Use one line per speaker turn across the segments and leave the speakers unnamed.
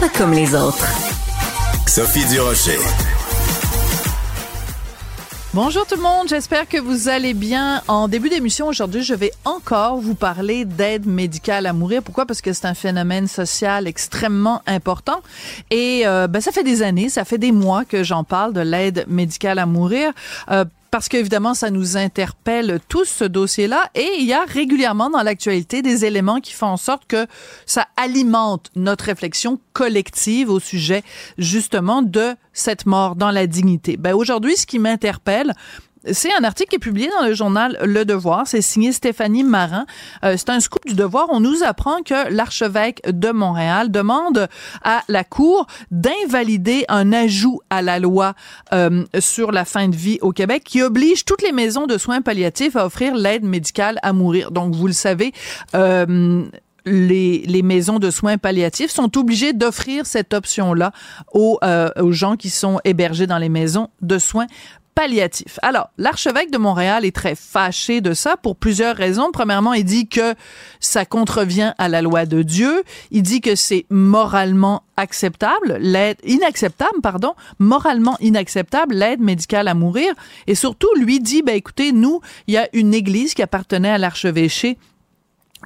pas comme les autres.
Sophie Durocher.
Bonjour tout le monde, j'espère que vous allez bien. En début d'émission aujourd'hui, je vais encore vous parler d'aide médicale à mourir. Pourquoi? Parce que c'est un phénomène social extrêmement important et euh, ben, ça fait des années, ça fait des mois que j'en parle de l'aide médicale à mourir. Euh, parce qu'évidemment, ça nous interpelle tous ce dossier-là et il y a régulièrement dans l'actualité des éléments qui font en sorte que ça alimente notre réflexion collective au sujet justement de cette mort dans la dignité. Ben aujourd'hui, ce qui m'interpelle, c'est un article qui est publié dans le journal Le Devoir. C'est signé Stéphanie Marin. Euh, c'est un scoop du Devoir. On nous apprend que l'archevêque de Montréal demande à la Cour d'invalider un ajout à la loi euh, sur la fin de vie au Québec qui oblige toutes les maisons de soins palliatifs à offrir l'aide médicale à mourir. Donc, vous le savez, euh, les, maisons de soins palliatifs sont obligées d'offrir cette option-là aux, aux gens qui sont hébergés dans les maisons de soins Alors, l'archevêque de Montréal est très fâché de ça pour plusieurs raisons. Premièrement, il dit que ça contrevient à la loi de Dieu. Il dit que c'est moralement acceptable, l'aide inacceptable, pardon, moralement inacceptable l'aide médicale à mourir. Et surtout, lui dit, ben écoutez, nous, il y a une église qui appartenait à l'archevêché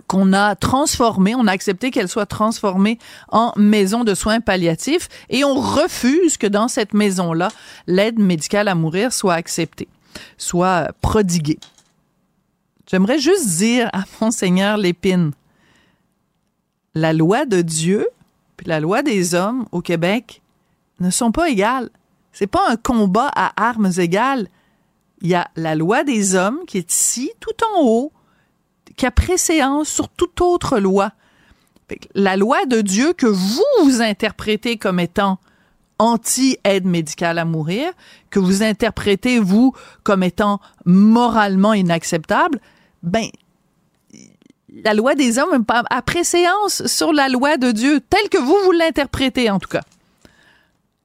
qu'on a transformée, on a accepté qu'elle soit transformée en maison de soins palliatifs et on refuse que dans cette maison-là, l'aide médicale à mourir soit acceptée, soit prodiguée. J'aimerais juste dire à Monseigneur Lépine, la loi de Dieu puis la loi des hommes au Québec ne sont pas égales. C'est pas un combat à armes égales. Il y a la loi des hommes qui est ici, tout en haut, qui a préséance sur toute autre loi. La loi de Dieu que vous, vous interprétez comme étant anti-aide médicale à mourir, que vous interprétez, vous, comme étant moralement inacceptable, ben, la loi des hommes a préséance sur la loi de Dieu, telle que vous, vous l'interprétez, en tout cas.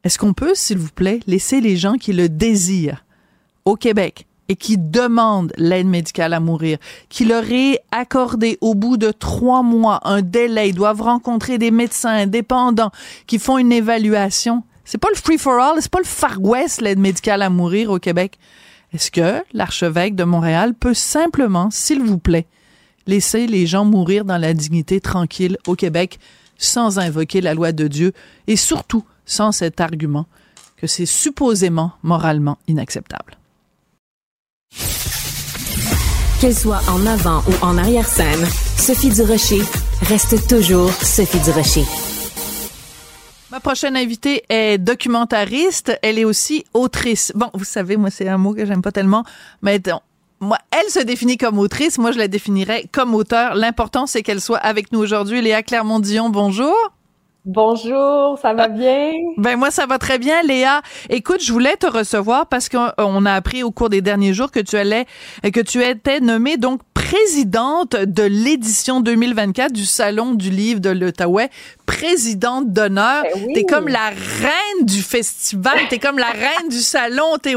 Est-ce qu'on peut, s'il vous plaît, laisser les gens qui le désirent au Québec et qui demandent l'aide médicale à mourir, qui leur est accordé au bout de trois mois un délai, ils doivent rencontrer des médecins indépendants qui font une évaluation. C'est pas le free for all, c'est pas le Far West l'aide médicale à mourir au Québec. Est-ce que l'archevêque de Montréal peut simplement, s'il vous plaît, laisser les gens mourir dans la dignité tranquille au Québec sans invoquer la loi de Dieu et surtout sans cet argument que c'est supposément moralement inacceptable?
Qu'elle soit en avant ou en arrière-scène, Sophie Durocher reste toujours Sophie Durocher.
Ma prochaine invitée est documentariste. Elle est aussi autrice. Bon, vous savez, moi, c'est un mot que j'aime pas tellement, mais elle se définit comme autrice. Moi, je la définirais comme auteur. L'important, c'est qu'elle soit avec nous aujourd'hui. Léa Clermont-Dion, bonjour.
Bonjour, ça va bien?
Ben moi ça va très bien, Léa. Écoute, je voulais te recevoir parce qu'on a appris au cours des derniers jours que tu allais, que tu étais nommée donc présidente de l'édition 2024 du Salon du livre de l'Outaouais, présidente d'honneur.
Ben
T'es comme la reine du festival, t'es comme la reine du salon. T'es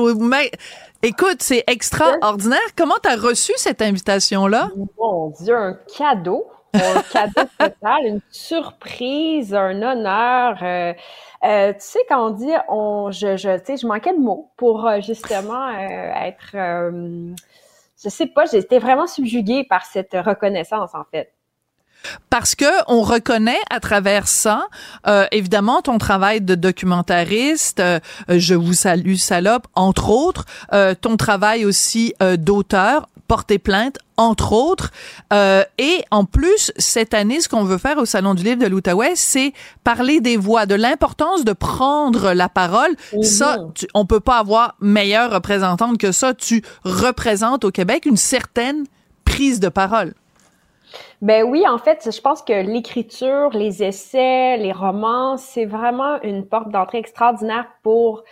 Écoute, c'est extraordinaire. Comment t'as reçu cette invitation-là?
Mon Dieu, un cadeau un cadeau total, une surprise, un honneur. Euh, euh, tu sais, quand on dit, on, je, je, sais, je manquais de mots pour euh, justement être, je sais pas, j'étais vraiment subjuguée par cette reconnaissance en fait
parce que on reconnaît à travers ça, évidemment, ton travail de documentariste, je vous salue salope, entre autres, ton travail aussi d'auteur, porter plainte, entre autres. et en plus, cette année, ce qu'on veut faire au Salon du Livre de l'Outaouais, c'est parler des voix, de l'importance de prendre la parole. Ça, tu, on peut pas avoir meilleure représentante que ça. Tu représentes au Québec une certaine prise de parole.
Ben oui, en fait, je pense que l'écriture, les essais, les romans, c'est vraiment une porte d'entrée extraordinaire pour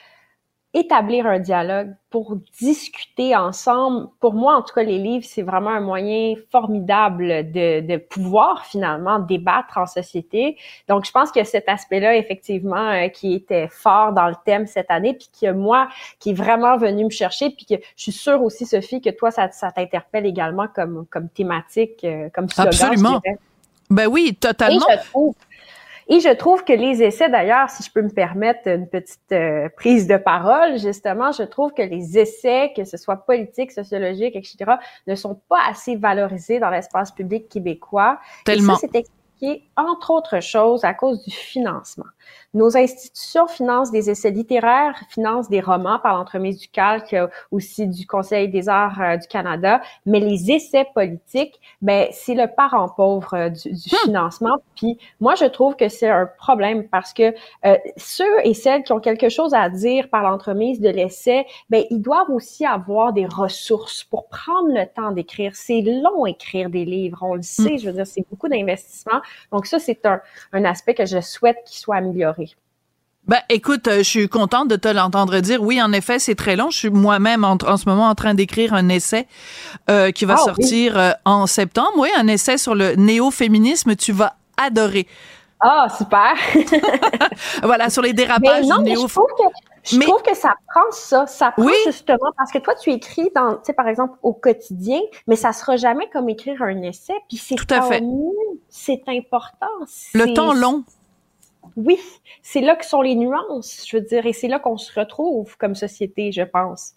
établir un dialogue, pour discuter ensemble. Pour moi, en tout cas, les livres, c'est vraiment un moyen formidable de, de pouvoir finalement débattre en société. Donc, je pense que cet aspect-là, effectivement, euh, qui était fort dans le thème cette année, puis que moi, qui est vraiment venu me chercher, puis que je suis sûre aussi, Sophie, que toi, ça, ça t'interpelle également comme, comme thématique, euh, comme slogan.
Absolument. Ben oui, totalement.
Et je trouve, et je trouve que les essais, d'ailleurs, si je peux me permettre une petite euh, prise de parole, justement, je trouve que les essais, que ce soit politique, sociologique, etc., ne sont pas assez valorisés dans l'espace public québécois.
Tellement.
Et ça, entre autres choses, à cause du financement. Nos institutions financent des essais littéraires, financent des romans par l'entremise du Calque, aussi du Conseil des arts euh, du Canada, mais les essais politiques, ben c'est le parent pauvre euh, du, du
Hmm.
financement. Puis moi, je trouve que c'est un problème parce que euh, ceux et celles qui ont quelque chose à dire par l'entremise de l'essai, ben ils doivent aussi avoir des ressources pour prendre le temps d'écrire. C'est long écrire des livres, on le sait. Je veux dire, c'est beaucoup d'investissement. Donc ça, c'est un, un aspect que je souhaite qu'il soit amélioré.
Ben, écoute, euh, je suis contente de te l'entendre dire. Oui, en effet, c'est très long. Je suis moi-même en, en ce moment en train d'écrire un essai euh, qui va
Ah, oui.
sortir euh, en septembre. Oui, un essai sur le néo-féminisme. Tu vas adorer.
Ah, super!
Voilà, sur les
Mais
dérapages
non,
du
mais
néo
je trouve que je
Mais-
trouve que ça prend ça, ça prend
Oui.
justement parce que toi tu écris dans, tu sais par exemple au quotidien, mais ça sera jamais comme écrire un essai, puis c'est
Tout à fait.
c'est important.
Le temps long.
Oui, c'est là que sont les nuances, je veux dire, et c'est là qu'on se retrouve comme société, je pense.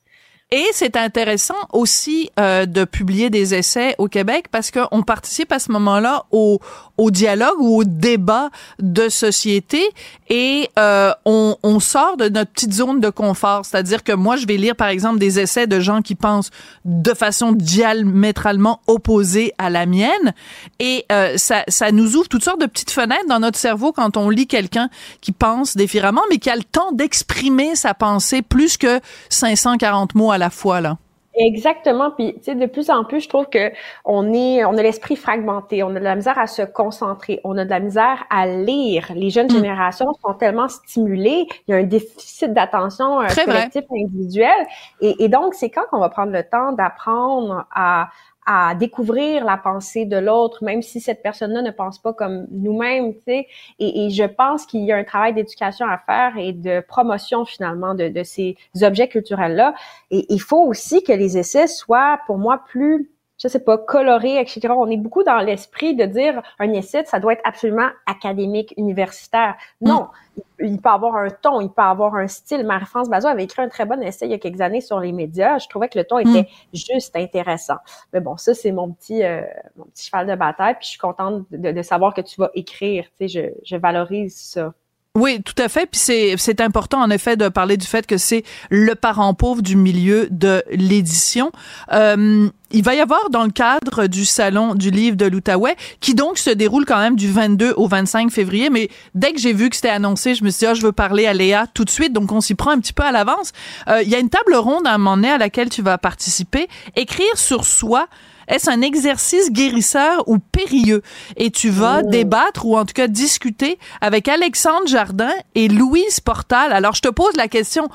Et c'est intéressant aussi euh, de publier des essais au Québec parce qu'on participe à ce moment-là au, au dialogue ou au débat de société et euh, on, on sort de notre petite zone de confort. C'est-à-dire que moi, je vais lire, par exemple, des essais de gens qui pensent de façon diamétralement opposée à la mienne et euh, ça, ça nous ouvre toutes sortes de petites fenêtres dans notre cerveau quand on lit quelqu'un qui pense différemment, mais qui a le temps d'exprimer sa pensée plus que 540 mots à la fois, là.
Exactement. Puis, tu sais, de plus en plus, je trouve que on est, on a l'esprit fragmenté, on a de la misère à se concentrer, on a de la misère à lire. Les jeunes
Mm.
générations sont tellement stimulées, il y a un déficit d'attention euh, collectif et individuel. Et, et donc, c'est quand qu'on va prendre le temps d'apprendre à à découvrir la pensée de l'autre, même si cette personne-là ne pense pas comme nous-mêmes, tu sais. Et, je pense qu'il y a un travail d'éducation à faire et de promotion finalement de ces objets culturels-là. Et il faut aussi que les essais soient, pour moi, plus je sais pas, colorés, etc. On est beaucoup dans l'esprit de dire un essai, ça doit être absolument académique, universitaire. Non, il, il peut avoir un ton, il peut avoir un style. Marie-France Bazot avait écrit un très bon essai il y a quelques années sur les médias. Je trouvais que le ton était juste intéressant. Mais bon, ça, c'est mon petit euh, mon petit cheval de bataille. Puis je suis contente de, de savoir que tu vas écrire. Tu sais, je, je valorise ça.
Oui, tout à fait. Puis c'est important en effet de parler du fait que c'est le parent pauvre du milieu de l'édition. Euh, il va y avoir dans le cadre du salon du livre de l'Outaouais, qui donc se déroule quand même du 22 au 25 février. Mais dès que j'ai vu que c'était annoncé, je me suis dit ah je veux parler à Léa tout de suite. Donc on s'y prend un petit peu à l'avance. Euh, il y a une table ronde à un moment donné à laquelle tu vas participer. Écrire sur soi. Est-ce un exercice guérisseur ou périlleux? Et tu vas débattre ou en tout cas discuter avec Alexandre Jardin et Louise Portal. Alors, je te pose la question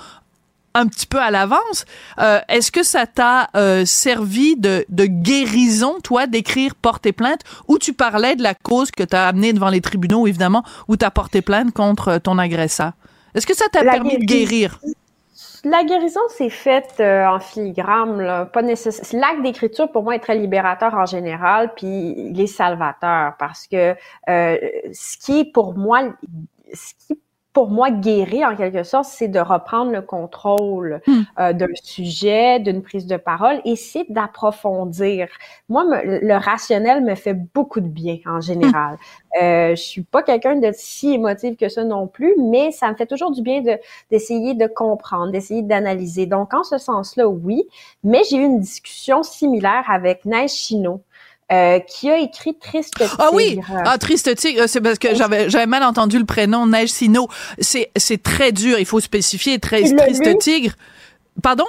un petit peu à l'avance. Euh, Est-ce que ça t'a euh, servi de, de guérison, toi, d'écrire porter plainte, ou tu parlais de la cause que tu as amenée devant les tribunaux, évidemment, où tu as porté plainte contre ton agresseur? Est-ce que ça t'a permis de guérir?
La guérison s'est faite euh, en filigrane, là, pas nécessaire. L'acte d'écriture pour moi est très libérateur en général, puis il est salvateur parce que euh, ce qui pour moi, ce qui pour moi guérir en quelque sorte, c'est de reprendre le contrôle
Hmm.
euh, d'un sujet, d'une prise de parole, et c'est d'approfondir. Moi, me- le rationnel me fait beaucoup de bien en général. Euh, je suis pas quelqu'un de si émotive que ça non plus, mais ça me fait toujours du bien de d'essayer de comprendre, d'essayer d'analyser. Donc, en ce sens-là, oui. Mais j'ai eu une discussion similaire avec Neige Chino, euh, qui a écrit Triste Tigre.
Ah oui, ah triste tigre, c'est parce que j'avais j'avais mal entendu le prénom Neige Sino. C'est c'est très dur, il faut spécifier très triste
lu?
tigre. Pardon?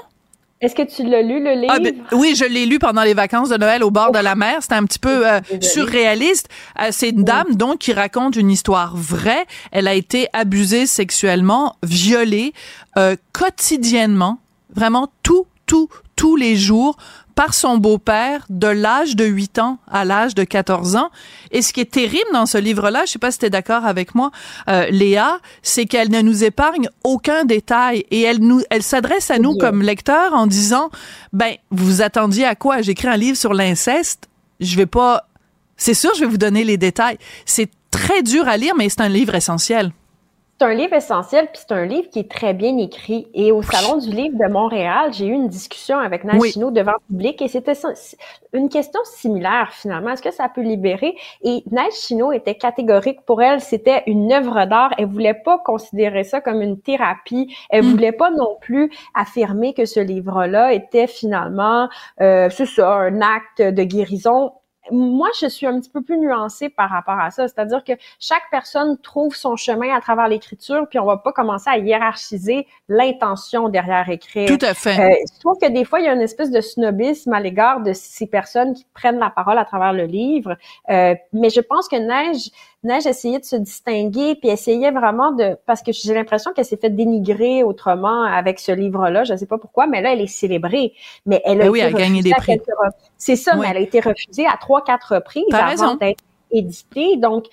Est-ce que tu l'as lu, le livre? Ah, ben,
oui, je l'ai lu pendant les vacances de Noël au bord de la mer. C'était un petit peu euh, surréaliste. Euh, c'est une dame, donc, qui raconte une histoire vraie. Elle a été abusée sexuellement, violée, euh, quotidiennement, vraiment tout, tout, tous les jours par son beau-père de l'âge de 8 ans à l'âge de 14 ans. Et ce qui est terrible dans ce livre-là, je sais pas si tu es d'accord avec moi, euh, Léa, c'est qu'elle ne nous épargne aucun détail et elle nous, elle s'adresse à nous comme lecteurs en disant, ben, vous attendiez à quoi? J'écris un livre sur l'inceste. Je vais pas, c'est sûr, je vais vous donner les détails. C'est très dur à lire, mais c'est un livre essentiel
c'est un livre essentiel, puis c'est un livre qui est très bien écrit. Et au Salon du livre de Montréal, j'ai eu une discussion avec Nash devant le public et c'était une question similaire finalement. Est-ce que ça peut libérer? Et Nash était catégorique pour elle, c'était une œuvre d'art. Elle voulait pas considérer ça comme une thérapie. Elle mm. voulait pas non plus affirmer que ce livre-là était finalement, euh, c'est ça, un acte de guérison moi, je suis un petit peu plus nuancée par rapport à ça. C'est-à-dire que chaque personne trouve son chemin à travers l'écriture, puis on va pas commencer à hiérarchiser l'intention derrière écrire.
Tout à fait.
Euh, je trouve que des fois, il y a une espèce de snobisme à l'égard de ces personnes qui prennent la parole à travers le livre. Euh, mais je pense que Neige, Neige essayait de se distinguer, puis essayait vraiment de... Parce que j'ai l'impression qu'elle s'est fait dénigrer autrement avec ce livre-là. Je ne sais pas pourquoi, mais là, elle est célébrée. Mais elle a,
ben oui, elle a gagné des prix.
C'est ça, mais elle a été refusée à trois, quatre reprises avant d'être édité. Donc,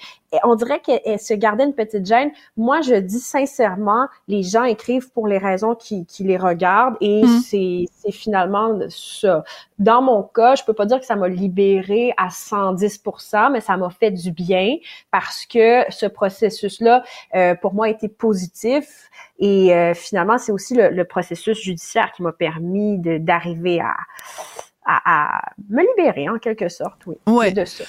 on dirait qu'elle se gardait une petite gêne. Moi, je dis sincèrement, les gens écrivent pour les raisons qui, les regardent et mm. c'est finalement ça. Dans mon cas, je peux pas dire que ça m'a libéré à 110% mais ça m'a fait du bien parce que ce processus-là, euh, pour moi, a été positif. Et euh, finalement, c'est aussi le, processus judiciaire qui m'a permis d'arriver à, à, me libérer, en quelque sorte, oui.
Ouais. De ça.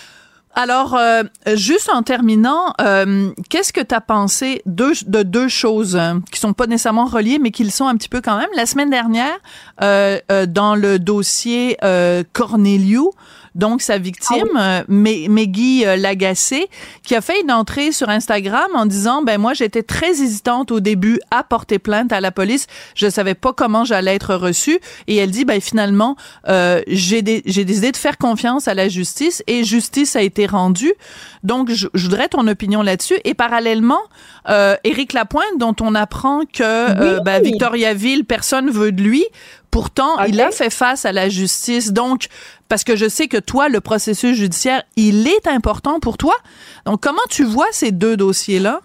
Alors, euh, juste en terminant, euh, qu'est-ce que tu pensé de, de deux choses euh, qui sont pas nécessairement reliées, mais qui le sont un petit peu quand même? La semaine dernière, dans le dossier Corneliu, donc sa victime, ah Meggy Lagacé, qui a fait une entrée sur Instagram en disant ben moi j'étais très hésitante au début à porter plainte à la police, je savais pas comment j'allais être reçue. Et elle dit ben finalement euh, j'ai j'ai décidé de faire confiance à la justice et justice a été rendue. Donc je, je voudrais ton opinion là-dessus. Et parallèlement euh, Éric Lapointe dont on apprend que euh, ben, Victoriaville personne veut de lui Pourtant, il a fait face à la justice. Donc, parce que je sais que toi, le processus judiciaire, il est important pour toi. Donc, comment tu vois ces deux dossiers-là?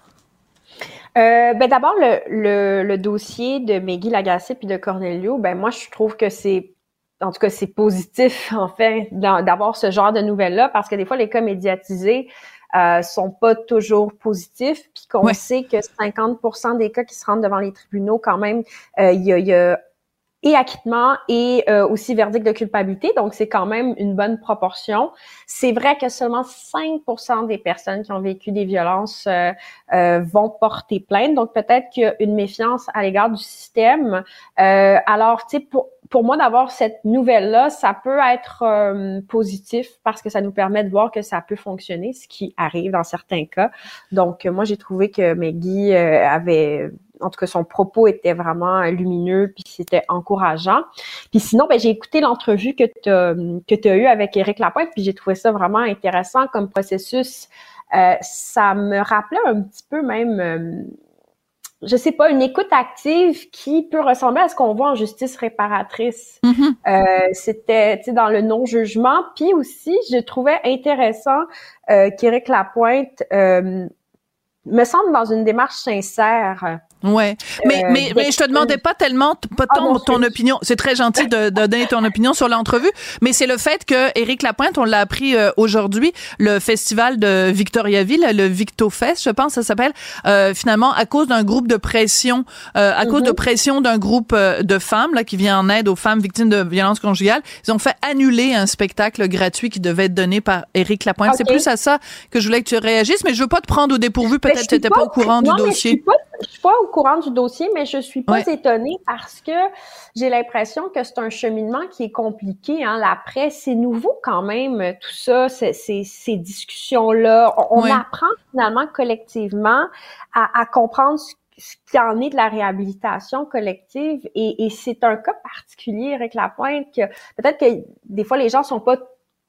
Euh, ben d'abord le, le, dossier de Meggy Lagacé puis de Cornelio, ben moi je trouve que c'est en tout cas c'est positif en fait d'avoir ce genre de nouvelles là parce que des fois les cas médiatisés euh, sont pas toujours positifs puis qu'on sait que 50% des cas qui se rendent devant les tribunaux quand même euh, il y, a, y a et acquittement et euh, aussi verdict de culpabilité. Donc, c'est quand même une bonne proportion. C'est vrai que seulement 5% des personnes qui ont vécu des violences euh, euh, vont porter plainte. Donc, peut-être qu'il y a une méfiance à l'égard du système. alors, tu sais, pour, pour moi, d'avoir cette nouvelle-là, ça peut être positif parce que ça nous permet de voir que ça peut fonctionner, ce qui arrive dans certains cas. Donc, moi, j'ai trouvé que Maggie avait en tout cas, son propos était vraiment lumineux, puis c'était encourageant. Puis sinon, ben, j'ai écouté l'entrevue que tu as, que as eue avec Éric Lapointe, puis j'ai trouvé ça vraiment intéressant comme processus. Euh, ça me rappelait un petit peu même, euh, je sais pas, une écoute active qui peut ressembler à ce qu'on voit en justice réparatrice. Mm-hmm. euh, C'était dans le non-jugement. Puis aussi, je trouvais intéressant euh, qu'Éric Lapointe euh, me semble dans une démarche sincère.
Ouais, mais euh, mais, mais je te demandais pas tellement pas ah, ton, ton opinion. C'est très gentil de, de, donner ton opinion sur l'entrevue, mais c'est le fait que Éric Lapointe, on l'a appris euh, aujourd'hui, le festival de Victoriaville, le VictoFest, je pense, ça s'appelle, euh, finalement à cause d'un groupe de pression, euh, à cause de mhm. pression d'un groupe de femmes là qui vient en aide aux femmes victimes de violences conjugales, ils ont fait annuler un spectacle gratuit qui devait être donné par Éric Lapointe. C'est plus à ça que je voulais que tu réagisses, mais je veux pas te prendre au dépourvu. Peut-être que tu n'étais pas, au courant du dossier
je suis pas au courant du dossier, mais je suis pas étonnée parce que j'ai l'impression que c'est un cheminement qui est compliqué. Hein. La presse, c'est nouveau quand même, tout ça, ces, ces, discussions-là. On, apprend finalement collectivement à, à comprendre ce qui en est de la réhabilitation collective et, et c'est un cas particulier avec la pointe que peut-être que des fois les gens sont pas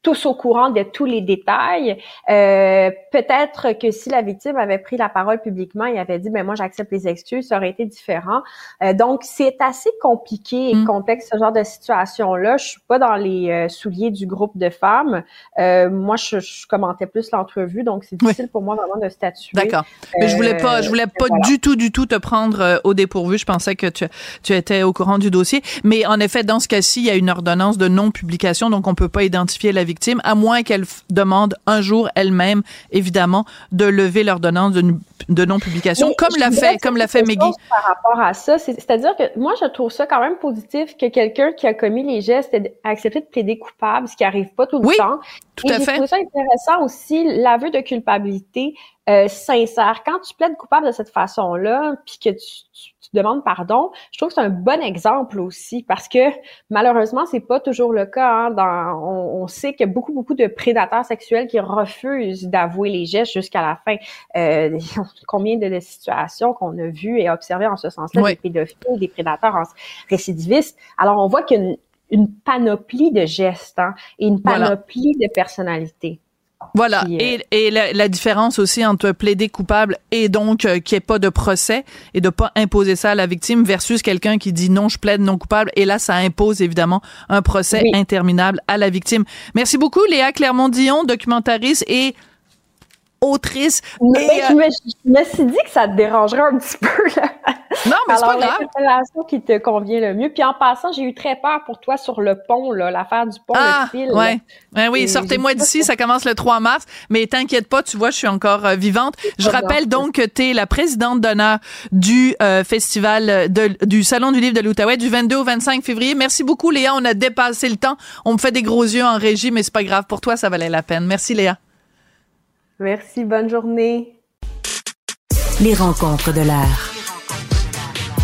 tous au courant de tous les détails. Euh, peut-être que si la victime avait pris la parole publiquement et avait dit, ben moi j'accepte les excuses, ça aurait été différent. Euh, donc c'est assez compliqué et mm. complexe ce genre de situation-là. Je suis pas dans les euh, souliers du groupe de femmes. moi, je, je, commentais plus l'entrevue, donc c'est difficile pour moi vraiment de statuer.
D'accord. Mais je voulais pas, je voulais pas du tout, du tout te prendre au dépourvu. Je pensais que tu, tu étais au courant du dossier. Mais en effet, dans ce cas-ci, il y a une ordonnance de non-publication, donc on peut pas identifier la victime à moins qu'elle demande un jour elle-même, évidemment, de lever l'ordonnance de, de non-publication, comme l'a fait, comme l'a fait Meggy.
Par rapport à ça, c'est-à-dire que moi, je trouve ça quand même positif que quelqu'un qui a commis les gestes ait accepté de plaider coupable, ce qui arrive pas tout le
oui,
temps.
Tout Et à fait.
trouve ça intéressant aussi, l'aveu de culpabilité euh, sincère. Quand tu plaides coupable de cette façon-là, puis que tu demande pardon, je trouve que c'est un bon exemple aussi parce que malheureusement c'est pas toujours le cas. Hein, dans, on, sait qu'il y a beaucoup beaucoup de prédateurs sexuels qui refusent d'avouer les gestes jusqu'à la fin. Euh, combien de, situations qu'on a vues et observées en ce sens-là des pédophiles, des prédateurs récidivistes. Alors on voit qu'il y a une, panoplie de gestes hein, et une panoplie de personnalités.
Voilà. et, et la, différence aussi entre plaider coupable et donc euh, qu'il n'y ait pas de procès et de pas imposer ça à la victime versus quelqu'un qui dit non, je plaide non coupable. Et là, ça impose évidemment un procès interminable à la victime. Merci beaucoup, Léa Clermont-Dion, documentariste et autrice.
Mais euh, je, me, suis dit que ça te dérangerait un petit peu. Là.
Non, mais c'est pas grave.
relation qui te convient le mieux. Puis en passant, j'ai eu très peur pour toi sur le pont, là, l'affaire du pont,
ah,
le fil.
Ouais. Ben oui, sortez-moi d'ici, ça commence le 3 mars. Mais t'inquiète pas, tu vois, je suis encore euh, vivante. Je rappelle donc que tu es la présidente d'honneur du euh, festival de, du Salon du livre de l'Outaouais du 22 au 25 février. Merci beaucoup, Léa. On a dépassé le temps. On me fait des gros yeux en régie, mais c'est pas grave. Pour toi, ça valait la peine. Merci, Léa.
Merci, bonne journée.
Les rencontres de l'art.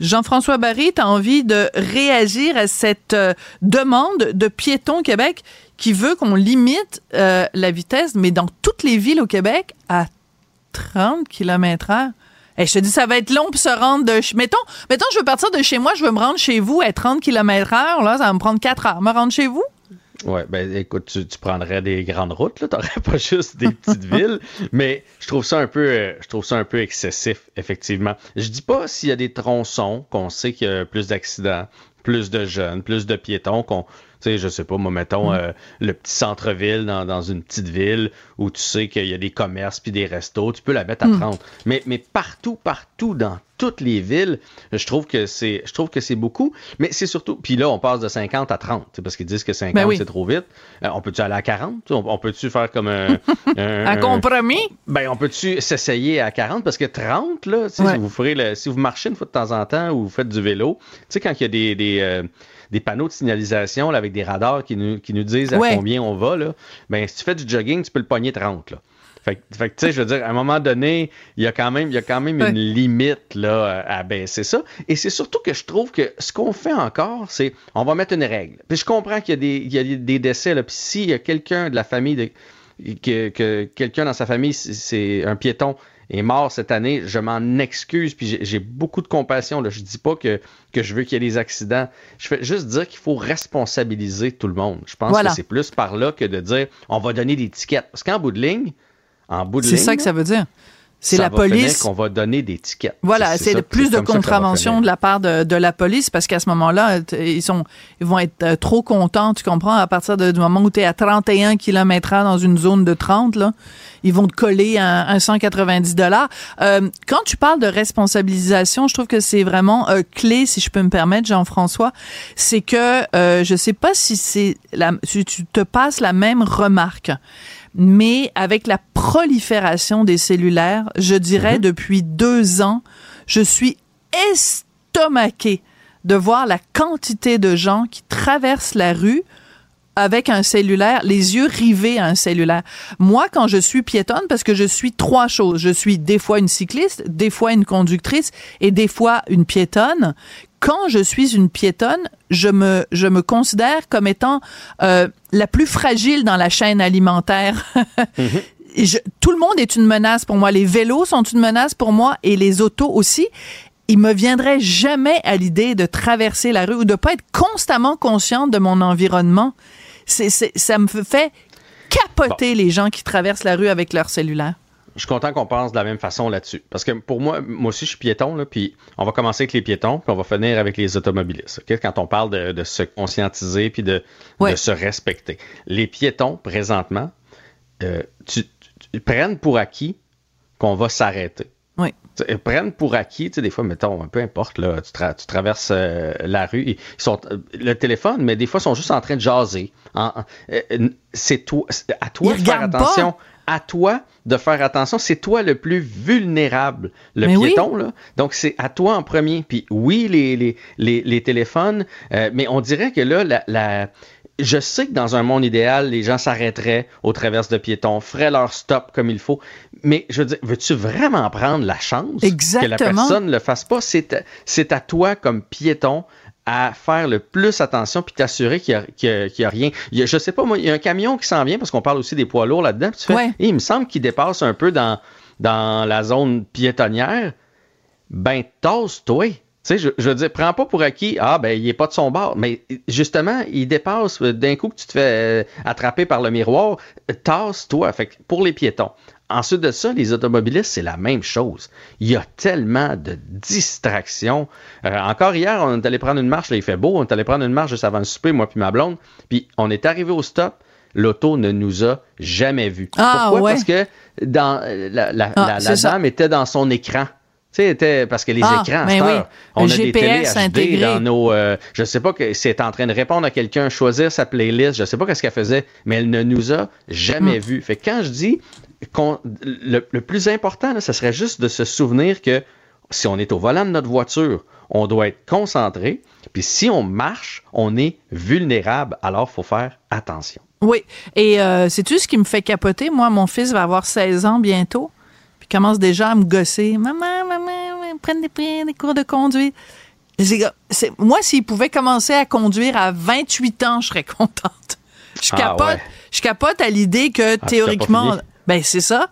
Jean-François Barry, tu as envie de réagir à cette euh, demande de Piéton Québec qui veut qu'on limite euh, la vitesse, mais dans toutes les villes au Québec, à 30 km heure? Et je te dis, ça va être long pour se rendre de... Mettons, mettons, je veux partir de chez moi, je veux me rendre chez vous à 30 km heure, là, ça va me prendre 4 heures. Me rendre chez vous?
Ouais, ben écoute, tu, prendrais des grandes routes, là, t'aurais pas juste des petites villes, mais je trouve ça un peu, euh, je trouve ça un peu excessif, effectivement. Je dis pas s'il y a des tronçons qu'on sait qu'il y a plus d'accidents, plus de jeunes, plus de piétons, qu'on sais, je sais pas, moi, mettons mm. euh, le petit centre-ville dans, dans, une petite ville où tu sais qu'il y a des commerces puis des restos, tu peux la mettre à 30. Mm. Mais, mais partout, partout, dans toutes les villes, je trouve que c'est je trouve que c'est beaucoup, mais c'est surtout puis là on passe de 50 à 30 parce qu'ils disent que 50 ben c'est trop vite. Euh, on peut-tu aller à 40 On, peut-tu faire comme un,
un, compromis?
Ben on peut-tu s'essayer à 40 parce que 30 là, si vous ferez le, si vous marchez une fois de temps en temps ou vous faites du vélo, tu sais quand il y a des, des euh, des panneaux de signalisation là, avec des radars qui nous, qui nous disent à combien on va, là, ben, si tu fais du jogging, tu peux le pogner 30. Là. Fait, fait tu sais, je veux dire, à un moment donné, il y a quand même, il y a quand même une limite là, à baisser ça. Et c'est surtout que je trouve que ce qu'on fait encore, c'est on va mettre une règle. Puis je comprends qu'il y a des, il y a des décès, là, puis s'il y a quelqu'un de la famille, de, que, que quelqu'un dans sa famille, c'est un piéton, est mort cette année, je m'en excuse, puis j'ai beaucoup de compassion. Là. Je dis pas que, que je veux qu'il y ait des accidents. Je fais juste dire qu'il faut responsabiliser tout le monde. Je pense que c'est plus par là que de dire on va donner des tickets. Parce qu'en bout de ligne, en bout de
ligne. C'est ça que ça veut dire. C'est la police.
qu'on va donner des tickets.
Voilà, c'est plus de contraventions de la part de, de la police parce qu'à ce moment-là, ils sont, ils vont être euh, trop contents, tu comprends, à partir du moment où tu es à 31 km h dans une zone de 30, là, ils vont te coller un, un 190 dollars. Euh, quand tu parles de responsabilisation, je trouve que c'est vraiment euh, clé, si je peux me permettre, Jean-François, c'est que euh, je sais pas si c'est la, si tu te passes la même remarque mais avec la prolifération des cellulaires, je dirais mhm. depuis deux ans, je suis estomaquée de voir la quantité de gens qui traversent la rue avec un cellulaire, les yeux rivés à un cellulaire. Moi, quand je suis piétonne, parce que je suis trois choses. Je suis des fois une cycliste, des fois une conductrice et des fois une piétonne. Quand je suis une piétonne, je me, je me considère comme étant euh, la plus fragile dans la chaîne alimentaire. Je, tout le monde est une menace pour moi. Les vélos sont une menace pour moi et les autos aussi il me viendrait jamais à l'idée de traverser la rue ou de pas être constamment consciente de mon environnement. C'est, ça me fait capoter les gens qui traversent la rue avec leur cellulaire.
Je suis content qu'on pense de la même façon là-dessus. Parce que pour moi, moi aussi, je suis piéton, là, puis on va commencer avec les piétons, puis on va finir avec les automobilistes. Quand on parle de, se conscientiser puis de, se respecter. Les piétons, présentement, euh, tu, prennent pour acquis qu'on va s'arrêter.
Oui.
Ils prennent pour acquis, tu sais, des fois, mettons, peu importe, là, tu, traverses euh, la rue, ils sont euh, le téléphone, mais des fois, ils sont juste en train de jaser. C'est à toi de faire attention. À toi de faire attention. C'est toi le plus vulnérable, le piéton. Là. Donc, c'est à toi en premier. Puis oui, les, les, les, les téléphones, mais on dirait que là, la, la je sais que dans un monde idéal, les gens s'arrêteraient au travers de piétons, feraient leur stop comme il faut. Mais je veux dire, veux-tu vraiment prendre la chance que la personne ne le fasse pas? C'est à toi comme piéton à faire le plus attention puis t'assurer qu'il n'y a, a, rien. Il je sais pas, moi, il y a un camion qui s'en vient parce qu'on parle aussi des poids lourds là-dedans. Tu fais, il me semble qu'il dépasse un peu dans, dans la zone piétonnière. Ben, tasse-toi. Tu sais, je, je veux dire, prends pas pour acquis, ah, ben, il est pas de son bord. Mais justement, il dépasse euh, d'un coup que tu te fais euh, attraper par le miroir, tasse-toi. Fait que pour les piétons. Ensuite de ça, les automobilistes, c'est la même chose. Il y a tellement de distractions. Euh, encore hier, on est allé prendre une marche, là, il fait beau, on est allé prendre une marche juste avant le souper, moi puis ma blonde, puis on est arrivé au stop, l'auto ne nous a jamais vus.
Ah,
Pourquoi? Parce que dans, la, la, ah, la dame était dans son écran. Tu sais, parce que les ah, écrans,
ben
on a des télé HD dans nos. Euh, je sais pas que c'est en train de répondre à quelqu'un, choisir sa playlist. Je sais pas qu'est-ce qu'elle faisait, mais elle ne nous a jamais. Hmm. vus. Fait que quand je dis le, plus important, ce serait juste de se souvenir que si on est au volant de notre voiture, on doit être concentré. Puis si on marche, on est vulnérable. Alors, faut faire attention.
Oui. Et euh, c'est-tu ce qui me fait capoter? Moi, mon fils va avoir 16 ans bientôt commence déjà à me gosser. Maman, maman, prenne des, des cours de conduite. Moi, s'il pouvait commencer à conduire à 28 ans, je serais contente. Je ah, capote, je capote à l'idée que ah, théoriquement, ben c'est ça.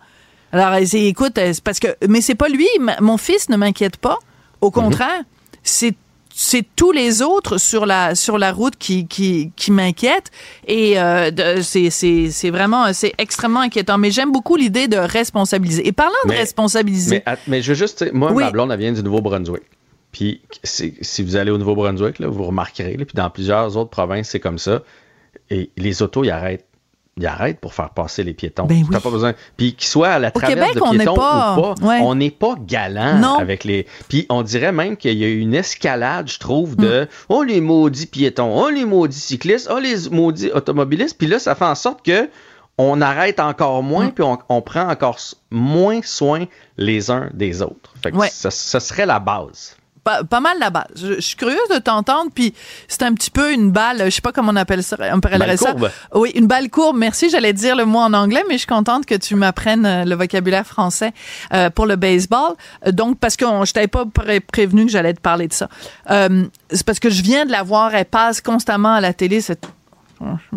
Alors, écoute, parce que, mais c'est pas lui. Mon fils ne m'inquiète pas. Au mhm. contraire, c'est c'est tous les autres sur la sur la route qui qui, qui m'inquiètent et euh, c'est c'est vraiment c'est extrêmement inquiétant mais j'aime beaucoup l'idée de responsabiliser et parlant de responsabiliser
mais, mais je veux juste moi ma blonde elle vient du Nouveau-Brunswick puis si vous allez au Nouveau-Brunswick vous remarquerez puis dans plusieurs autres provinces c'est comme ça et les autos ils arrêtent il arrête pour faire passer les piétons.
Ben
pas besoin. Puis qu'ils soient à la traverse de piétons ou pas, on n'est pas galant avec les. Puis on dirait même qu'il y a une escalade, je trouve, de mm. oh les maudits piétons, oh les maudits cyclistes, oh les maudits automobilistes. Puis là, ça fait en sorte que on arrête encore moins, mm. puis on, prend encore moins soin les uns des autres. Fait que ça, ça serait la base
pas, mal la base. Je, suis curieuse de t'entendre, puis c'est un petit peu une balle, je sais pas comment on appelle ça, on
balle
ça.
Courbe.
Oui, une balle courbe. Merci, j'allais dire le mot en anglais, mais je suis contente que tu m'apprennes euh, le vocabulaire français euh, pour le baseball. Euh, donc, parce que je t'avais pas prévenu que j'allais te parler de ça. c'est parce que je viens de la voir, elle passe constamment à la télé, cette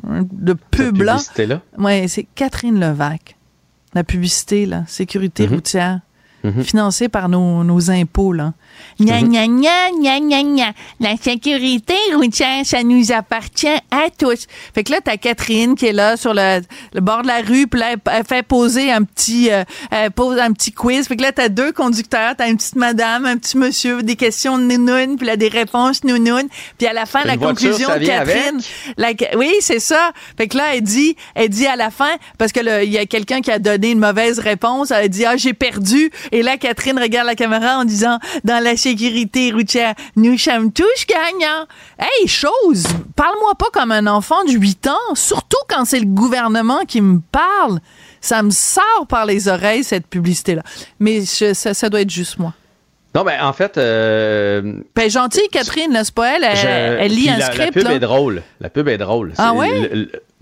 de pub là.
là?
Oui, c'est Catherine Levac. La publicité, là, sécurité mm-hmm. routière. Mm-hmm. financée par nos, nos impôts, là. Gna, gna, gna, gna, gna, gna. La sécurité routière, ça nous appartient à tous. Fait que là, t'as Catherine qui est là sur le, le bord de la rue, puis là, elle fait poser un petit, euh, pose un petit quiz. Fait que là, t'as deux conducteurs, t'as une petite madame, un petit monsieur, des questions nounounes, puis là, des réponses nounounes. Puis à la fin, la conclusion de Catherine, la, oui, c'est ça. Fait que là, elle dit, elle dit à la fin, parce que il y a quelqu'un qui a donné une mauvaise réponse, elle dit, ah, j'ai perdu. Et là, Catherine regarde la caméra en disant, dans la sécurité routière. Nous sommes tous gagnants. Hey, chose, parle-moi pas comme un enfant de 8 ans, surtout quand c'est le gouvernement qui me parle. Ça me sort par les oreilles, cette publicité-là. Mais ça, doit être juste moi.
Non, ben en fait. Euh,
ben gentille, Catherine, n'est-ce pas elle? Elle, lit un script.
La pub est drôle. La pub est drôle.
Ah ouais?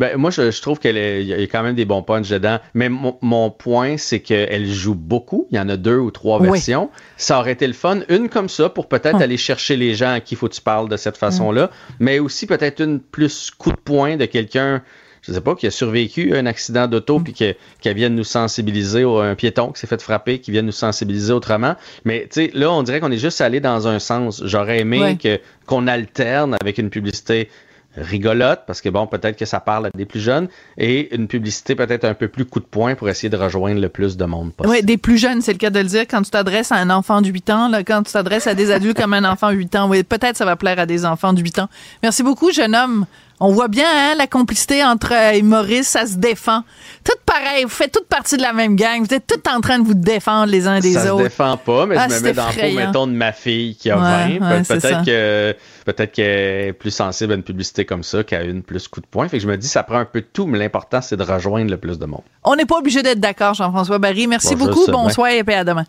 ben, moi, je, trouve qu'il y a quand même des bons punchs dedans. Mais mon, point, c'est qu'elle joue beaucoup. Il y en a deux ou trois versions. Ça aurait été le fun. Une comme ça pour peut-être hum. aller chercher les gens à qui faut que tu parles de cette façon-là. Hum. Mais aussi peut-être une plus coup de poing de quelqu'un je sais pas, qui a survécu à un accident d'auto, puis qui, qui vient nous sensibiliser, ou un piéton qui s'est fait frapper, qui vient nous sensibiliser autrement. Mais tu sais, là, on dirait qu'on est juste allé dans un sens. J'aurais aimé que qu'on alterne avec une publicité rigolote, parce que bon, peut-être que ça parle à des plus jeunes, et une publicité peut-être un peu plus coup de poing pour essayer de rejoindre le plus de monde possible.
Oui, des plus jeunes, c'est le cas de le dire. Quand tu t'adresses à un enfant de 8 ans, là, quand tu t'adresses à des adultes comme un enfant de 8 ans, oui, peut-être ça va plaire à des enfants de 8 ans. Merci beaucoup, jeune homme. On voit bien hein, la complicité entre euh, Maurice, ça se défend. Tout pareil, vous faites toute partie de la même gang. Vous êtes tous en train de vous défendre les uns des autres. Ça
se défend pas, mais je ah, me mets dans le pot, mettons, de ma fille qui a 20. peut-être que peut-être qu'elle est plus sensible à une publicité comme ça qu'à une plus coup de poing. Fait que je me dis, ça prend un peu de tout, mais l'important, c'est de rejoindre le plus de monde.
On n'est pas obligé d'être d'accord, Jean-François Barry. Merci beaucoup. Bonsoir et à demain.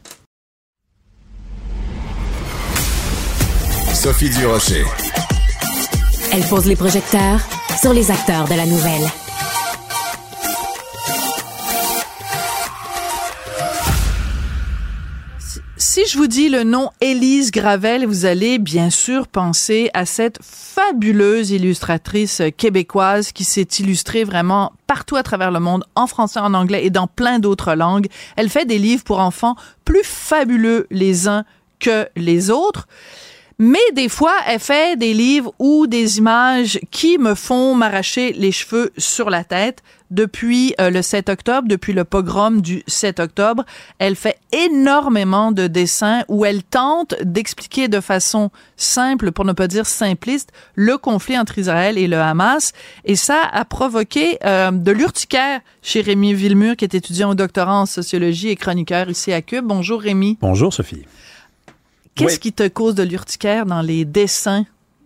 Sophie Durocher.
Elle pose les projecteurs sur les acteurs de la nouvelle.
Si je vous dis le nom Élise Gravel, vous allez bien sûr penser à cette fabuleuse illustratrice québécoise qui s'est illustrée vraiment partout à travers le monde, en français, en anglais et dans plein d'autres langues. Elle fait des livres pour enfants plus fabuleux les uns que les autres. Mais des fois, elle fait des livres ou des images qui me font m'arracher les cheveux sur la tête. Depuis euh, le 7 octobre, depuis le pogrom du 7 octobre, elle fait énormément de dessins où elle tente d'expliquer de façon simple, pour ne pas dire simpliste, le conflit entre Israël et le Hamas. Et ça a provoqué euh, de l'urticaire chez Rémi Villemur, qui est étudiant au doctorat en sociologie et chroniqueur ici à Cube. Bonjour Rémi.
Bonjour Sophie.
Qu'est-ce qui te cause de l'urticaire dans les dessins?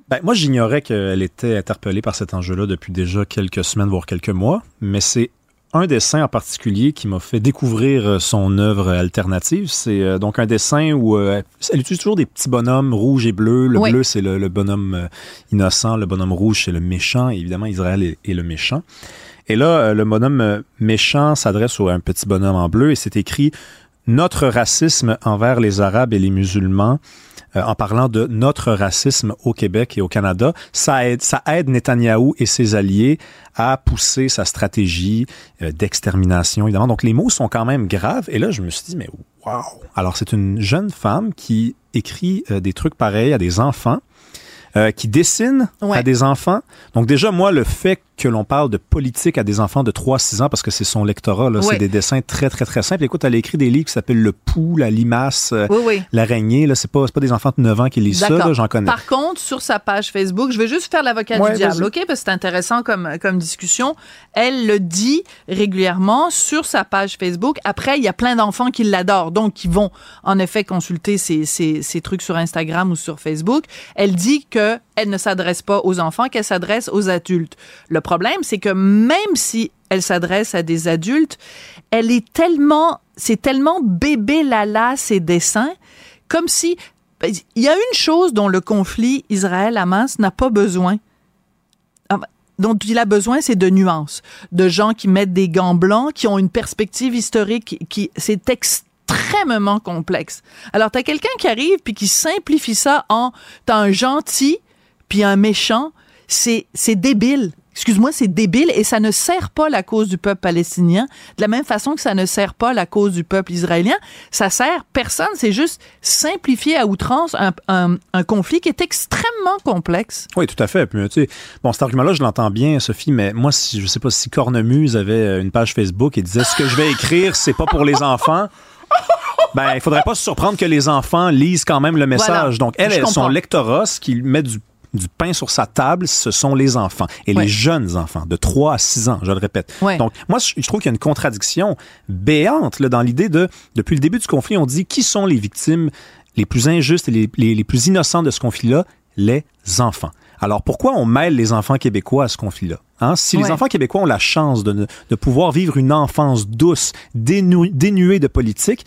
Ben, moi, j'ignorais qu'elle était interpellée par cet enjeu-là depuis déjà quelques semaines, voire quelques mois, mais c'est un dessin en particulier qui m'a fait découvrir euh, son œuvre alternative. C'est euh, donc un dessin où euh, elle utilise toujours des petits bonhommes rouges et bleus. Le bleu, c'est le, bonhomme innocent. Le bonhomme rouge, c'est le méchant. évidemment, Israël est, est, le méchant. Et là, le bonhomme méchant s'adresse à un petit bonhomme en bleu et c'est écrit notre racisme envers les Arabes et les musulmans, euh, en parlant de notre racisme au Québec et au Canada, ça aide, ça aide Netanyahou et ses alliés à pousser sa stratégie euh, d'extermination, évidemment. Donc, les mots sont quand même graves. Et là, je me suis dit, mais wow! Alors, c'est une jeune femme qui écrit euh, des trucs pareils à des enfants qui dessine à des enfants. Donc déjà, moi, le fait que l'on parle de politique à des enfants de 3-6 ans, parce que c'est son lectorat, là, c'est des dessins très, très, très simples. Écoute, elle a écrit des livres qui s'appellent Le Pou, La Limace, euh, L'araignée. Là, c'est pas, pas des enfants de 9 ans qui lisent ça, j'en connais.
Par contre, sur sa page Facebook, je vais juste faire l'avocat du diable, OK? Parce que c'est intéressant comme, comme discussion. Elle le dit régulièrement sur sa page Facebook. Après, il y a plein d'enfants qui l'adorent, donc qui vont en effet consulter ces, ces trucs sur Instagram ou sur Facebook. Elle dit que elle ne s'adresse pas aux enfants, qu'elle s'adresse aux adultes. Le problème, c'est que même si elle s'adresse à des adultes, elle est tellement, c'est tellement bébé lala ses dessins, comme si il y a une chose dont le conflit Israël-Hamas n'a pas besoin. Dont il a besoin, c'est de nuances, de gens qui mettent des gants blancs, qui ont une perspective historique qui, c'est extrêmement complexe. Alors, tu as quelqu'un qui arrive puis qui simplifie ça en t'as un gentil puis un méchant. C'est, c'est débile. Excuse-moi, c'est débile et ça ne sert pas la cause du peuple palestinien de la même façon que ça ne sert pas la cause du peuple israélien. Ça sert personne, c'est juste simplifier à outrance un, un, conflit qui est extrêmement complexe.
Oui, tout à fait. Puis, tu sais, bon, cet argument-là, je l'entends bien, Sophie, mais moi, si, je sais pas si Cornemuse avait une page Facebook et disait ce que je vais écrire, c'est pas pour les enfants ben, il faudrait pas se surprendre que les enfants lisent quand même le message. Donc, elle, elle son lectorat, ce qui met du pain sur sa table, ce sont les enfants et les jeunes enfants de 3 à 6 ans, je le répète. Donc, moi, je, trouve qu'il y a une contradiction béante là, dans l'idée de, depuis le début du conflit, on dit qui sont les victimes les plus injustes et les, les plus innocentes de ce conflit-là? Les enfants. Alors pourquoi on mêle les enfants québécois à ce conflit-là? Hein? Si les enfants québécois ont la chance de, de pouvoir vivre une enfance douce, dénuée de politique,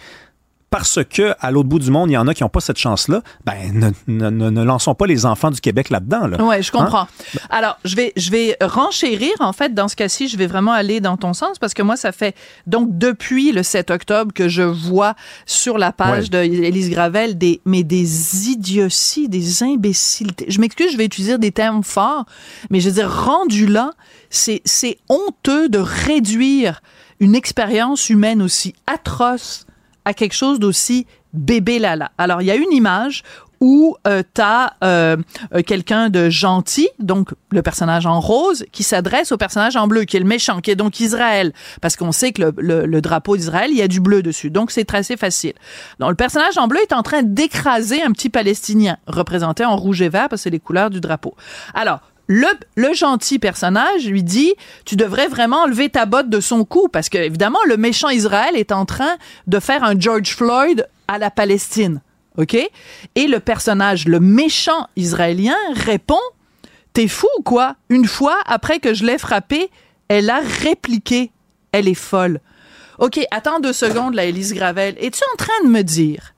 parce que à l'autre bout du monde, il y en a qui n'ont pas cette chance-là, ben ne, ne, ne, lançons pas les enfants du Québec là-dedans. Là.
Ouais, je comprends. Hein? Alors, je vais, je vais renchérir. En fait, dans ce cas-ci, je vais vraiment aller dans ton sens parce que moi, ça fait donc depuis le 7 octobre que je vois sur la page ouais. d'Élise Gravel des, mais des idioties, des imbécilités. Je m'excuse, je vais utiliser des termes forts, mais je veux dire, rendu là, c'est honteux de réduire une expérience humaine aussi atroce à quelque chose d'aussi bébé lala. Alors, il y a une image où euh, tu as euh, quelqu'un de gentil, donc le personnage en rose, qui s'adresse au personnage en bleu, qui est le méchant, qui est donc Israël, parce qu'on sait que le, le, le drapeau d'Israël, il y a du bleu dessus, donc c'est assez facile. Donc le personnage en bleu est en train d'écraser un petit Palestinien, représenté en rouge et vert, parce que c'est les couleurs du drapeau. Alors, le, gentil personnage lui dit tu devrais vraiment enlever ta botte de son cou parce que évidemment le méchant Israël est en train de faire un George Floyd à la Palestine. OK? Et le personnage le méchant israélien répond T'es fou ou quoi? Une fois après que je l'ai frappé, elle a répliqué elle est folle. OK, attends deux secondes là Élise Gravel, es-tu en train de me dire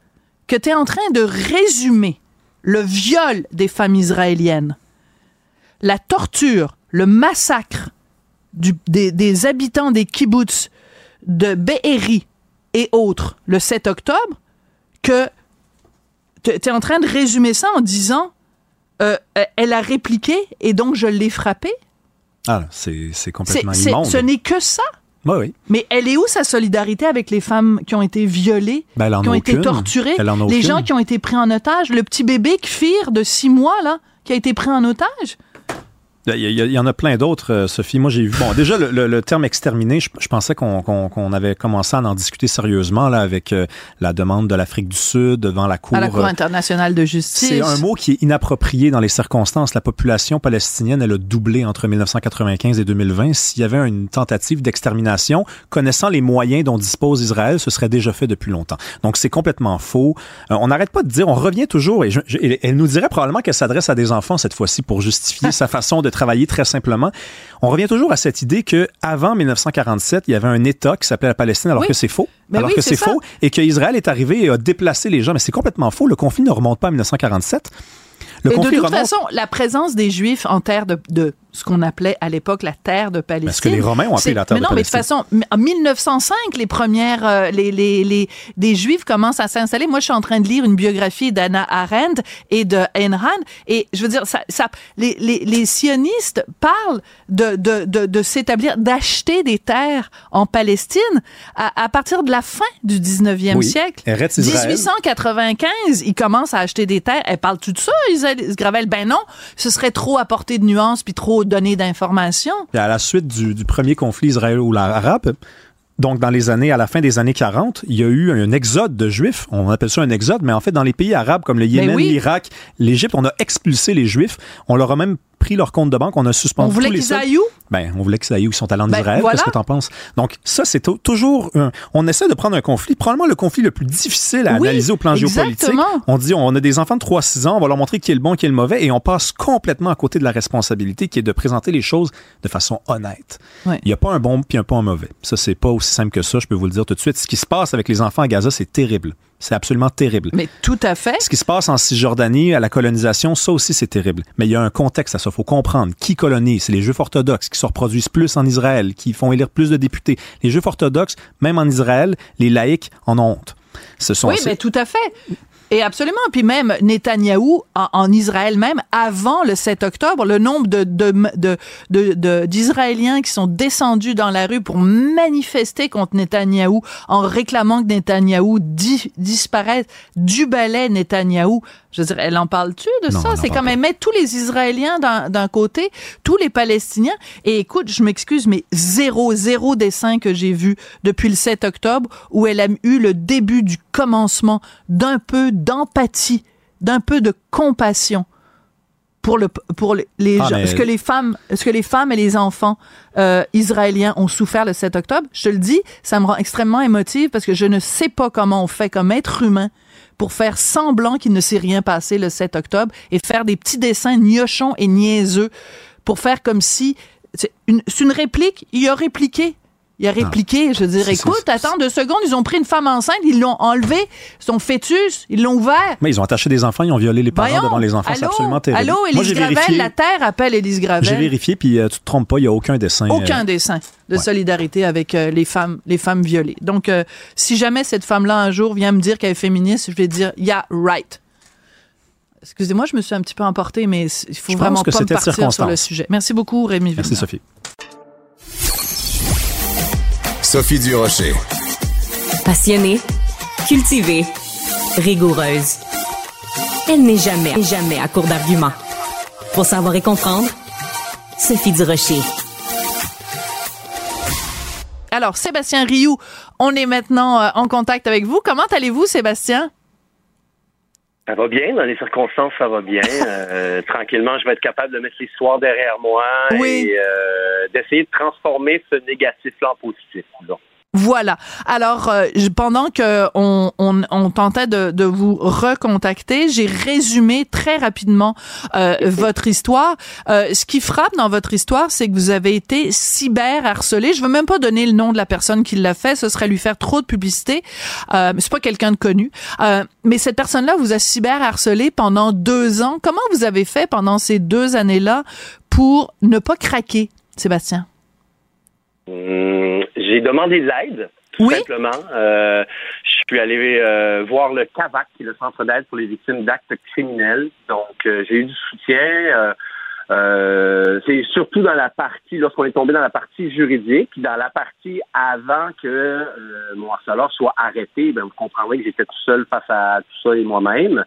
que tu es en train de résumer le viol des femmes israéliennes? La torture, le massacre du, des, des, habitants des kibbutz de Be'eri et autres le 7 octobre, que tu es en train de résumer ça en disant euh, elle a répliqué et donc je l'ai frappé?
Ah, c'est complètement immonde.
Ce n'est que ça?
Oui, oui.
Mais elle est où sa solidarité avec les femmes qui ont été violées,
ben,
qui ont
aucune.
été torturées,
les
aucune. gens qui ont été pris en otage, le petit bébé Kfir de six mois là, qui a été pris en otage?
Il y, y, en a plein d'autres, euh, Sophie. Moi, j'ai vu. Bon, déjà, le, le, le terme exterminé, je, je pensais qu'on qu qu avait commencé à en discuter sérieusement là, avec euh, la demande de l'Afrique du Sud devant la Cour.
À la Cour internationale de justice.
C'est un mot qui est inapproprié dans les circonstances. La population palestinienne, elle a doublé entre 1995 et 2020. S'il y avait une tentative d'extermination, connaissant les moyens dont dispose Israël, ce serait déjà fait depuis longtemps. Donc, c'est complètement faux. Euh, on n'arrête pas de dire, on revient toujours, et je, je, elle nous dirait probablement qu'elle s'adresse à des enfants cette fois-ci pour justifier sa façon de travailler très simplement. On revient toujours à cette idée que avant 1947, il y avait un État qui s'appelait la Palestine, alors
oui.
que c'est faux,
Mais
alors
oui,
que
c'est
faux, et qu'Israël est arrivé et a déplacé les gens. Mais c'est complètement faux. Le conflit ne remonte pas à 1947. Le
et de toute
remonte...
façon, la présence des Juifs en terre de, de ce qu'on appelait à l'époque la terre de Palestine.
Parce que les Romains ont appelé la terre
mais non,
de
Palestine. Mais de toute façon, en 1905, les premières, euh, les, les, les, des Juifs commencent à s'installer. Moi, je suis en train de lire une biographie d'Anna Arendt et de Ayn Rand. Et je veux dire, ça, ça, les, les, les sionistes parlent de, de, de, de s'établir, d'acheter des terres en Palestine à, à, partir de la fin du 19e
oui.
siècle.
Eretz Israël.
1895, ils commencent à acheter des terres. Elle parle tout de ça, Isabelle Gravel. Ben non, ce serait trop apporter de nuances puis trop donner d'informations.
Et à la suite du, du premier conflit israélo-arabe, donc, dans les années, à la fin des années 40, il y a eu un exode de Juifs. On appelle ça un exode, mais en fait, dans les pays arabes comme le Yémen,
Ben oui.
l'Irak, l'Égypte, on a expulsé les Juifs. On leur a même pris leur compte de banque. On a suspendu
On voulait qu'ils aillent où?
Ben, on voulait qu'ils aillent où? Ils sont allés en
Ben,
Israël.
voilà.
Qu'est-ce que t'en penses? Donc, ça, c'est toujours un- On essaie de prendre un conflit, probablement le conflit le plus difficile à
Oui,
analyser au plan géopolitique.
exactement.
On dit, on a des enfants de 3-6 ans, on va leur montrer qui est le bon, qui est le mauvais, et on passe complètement à côté de la responsabilité qui est de présenter les choses de façon honnête. Il n'y a pas un bon puis un pas un mauvais. Ça, c'est pas aussi simple que ça, je peux vous le dire tout de suite. Ce qui se passe avec les enfants à Gaza, c'est terrible. C'est absolument terrible.
Mais tout à fait.
Ce qui se passe en Cisjordanie, à la colonisation, ça aussi, c'est terrible. Mais il y a un contexte à ça. faut comprendre. Qui colonise? C'est les Juifs orthodoxes qui se reproduisent plus en Israël, qui font élire plus de députés. Les Juifs orthodoxes, même en Israël, les laïcs en ont honte. Ce sont
Oui, mais tout à fait. Et absolument. Puis même Netanyahou, en, Israël même, avant le 7 octobre, le nombre de, de, de, de, d'Israéliens qui sont descendus dans la rue pour manifester contre Netanyahou en réclamant que Netanyahou di, disparaisse du balai Netanyahou. Je veux dire, elle en parle-tu de
Non,
ça?
elle
C'est quand même mettre tous les Israéliens d'un, d'un côté, tous les Palestiniens. Et écoute, je m'excuse, mais zéro, zéro dessin que j'ai vu depuis le 7 octobre où elle a eu le début du commencement d'un peu d'empathie, d'un peu de compassion pour le pour les, les
Ah,
gens,
mais-
ce que les femmes, ce que les femmes et les enfants euh, israéliens ont souffert le 7 octobre. Je te le dis, ça me rend extrêmement émotive parce que je ne sais pas comment on fait comme être humain pour faire semblant qu'il ne s'est rien passé le 7 octobre et faire des petits dessins gnochons et niaiseux pour faire comme si c'est une, une réplique, il a répliqué. Il a répliqué, je veux dire, écoute, attends deux secondes, ils ont pris une femme enceinte, ils l'ont enlevée, son fœtus, ils l'ont ouvert.
Mais ils ont attaché des enfants, ils ont violé les parents devant les enfants, c'est absolument terrible.
Allô, Élise Gravel, la Terre appelle Élise Gravel.
J'ai vérifié, puis euh, tu te trompes pas, il n'y a aucun dessin.
Aucun euh, dessin de solidarité avec euh, les femmes les femmes violées. Donc, si jamais cette femme-là, un jour, vient me dire qu'elle est féministe, je vais dire, yeah, right. Excusez-moi, je me suis un petit peu emportée, mais il faut vraiment pas me partir sur le sujet. Merci beaucoup, Rémi
Merci, Sophie.
Sophie Durocher.
Passionnée, cultivée, rigoureuse. Elle n'est jamais, jamais à court d'arguments. Pour savoir et comprendre, Sophie Durocher.
Alors, Sébastien Rioux, on est maintenant euh, en contact avec vous. Comment allez-vous, Sébastien?
Ça va bien, dans les circonstances, ça va bien. Euh, tranquillement, je vais être capable de mettre l'histoire derrière moi et euh, d'essayer de transformer ce négatif-là en positif. Disons.
Voilà. Alors, euh, pendant que on, on, tentait de, de, vous recontacter, j'ai résumé très rapidement euh, votre histoire. Euh, ce qui frappe dans votre histoire, c'est que vous avez été cyber harcelé. Je veux même pas donner le nom de la personne qui l'a fait, ce serait lui faire trop de publicité. Euh, c'est pas quelqu'un de connu, euh, mais cette personne-là vous a cyber harcelé pendant deux ans. Comment vous avez fait pendant ces deux années-là pour ne pas craquer, Sébastien?
Hum, j'ai demandé de l'aide, tout simplement. Euh, je suis allé euh, voir le CAVAC, qui est le Centre d'aide pour les victimes d'actes criminels. Donc, euh, j'ai eu du soutien. c'est surtout dans la partie, lorsqu'on est tombé dans la partie juridique, dans la partie avant que mon harceleur soit arrêté, ben, vous comprendrez que j'étais tout seul face à tout ça et moi-même.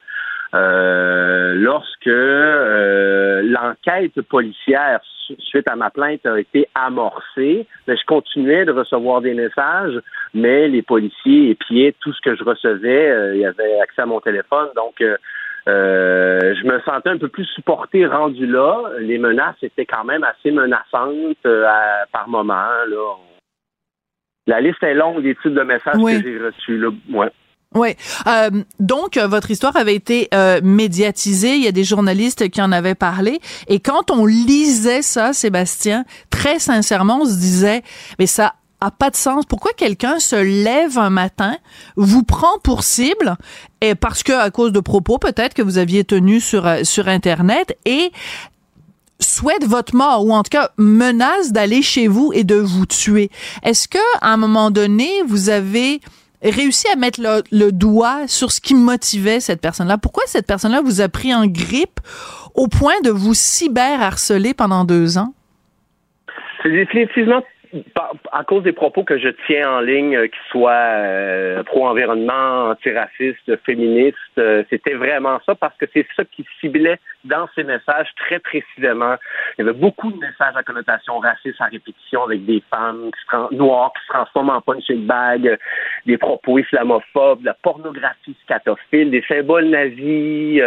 Euh, lorsque euh, l'enquête policière suite à ma plainte a été amorcée, je continuais de recevoir des messages, mais les policiers épiaient tout ce que je recevais. Euh, il y avait accès à mon téléphone, donc je me sentais un peu plus supporté rendu là. Les menaces étaient quand même assez menaçantes par moment. Là. La liste est longue des types de messages que j'ai reçus. Là. Ouais.
Oui. Euh, donc, euh, votre histoire avait été euh, médiatisée. Il y a des journalistes qui en avaient parlé. Et quand on lisait ça, Sébastien, très sincèrement, on se disait, mais ça a pas de sens. Pourquoi quelqu'un se lève un matin, vous prend pour cible, et parce que à cause de propos peut-être que vous aviez tenus sur sur internet et souhaite votre mort ou en tout cas menace d'aller chez vous et de vous tuer. Est-ce que à un moment donné, vous avez réussi à mettre le, doigt sur ce qui motivait cette personne-là? Pourquoi cette personne-là vous a pris en grippe au point de vous cyber-harceler pendant deux ans?
C'est définitivement à cause des propos que je tiens en ligne, euh, qu'ils soient euh, pro-environnement, antiraciste, féministe, euh, c'était vraiment ça parce que c'est ça qui ciblait dans ces messages très précisément. Il y avait beaucoup de messages à connotation raciste à répétition avec des femmes noires qui se transforment en punching bag, des propos islamophobes, de la pornographie scatophile, des symboles nazis,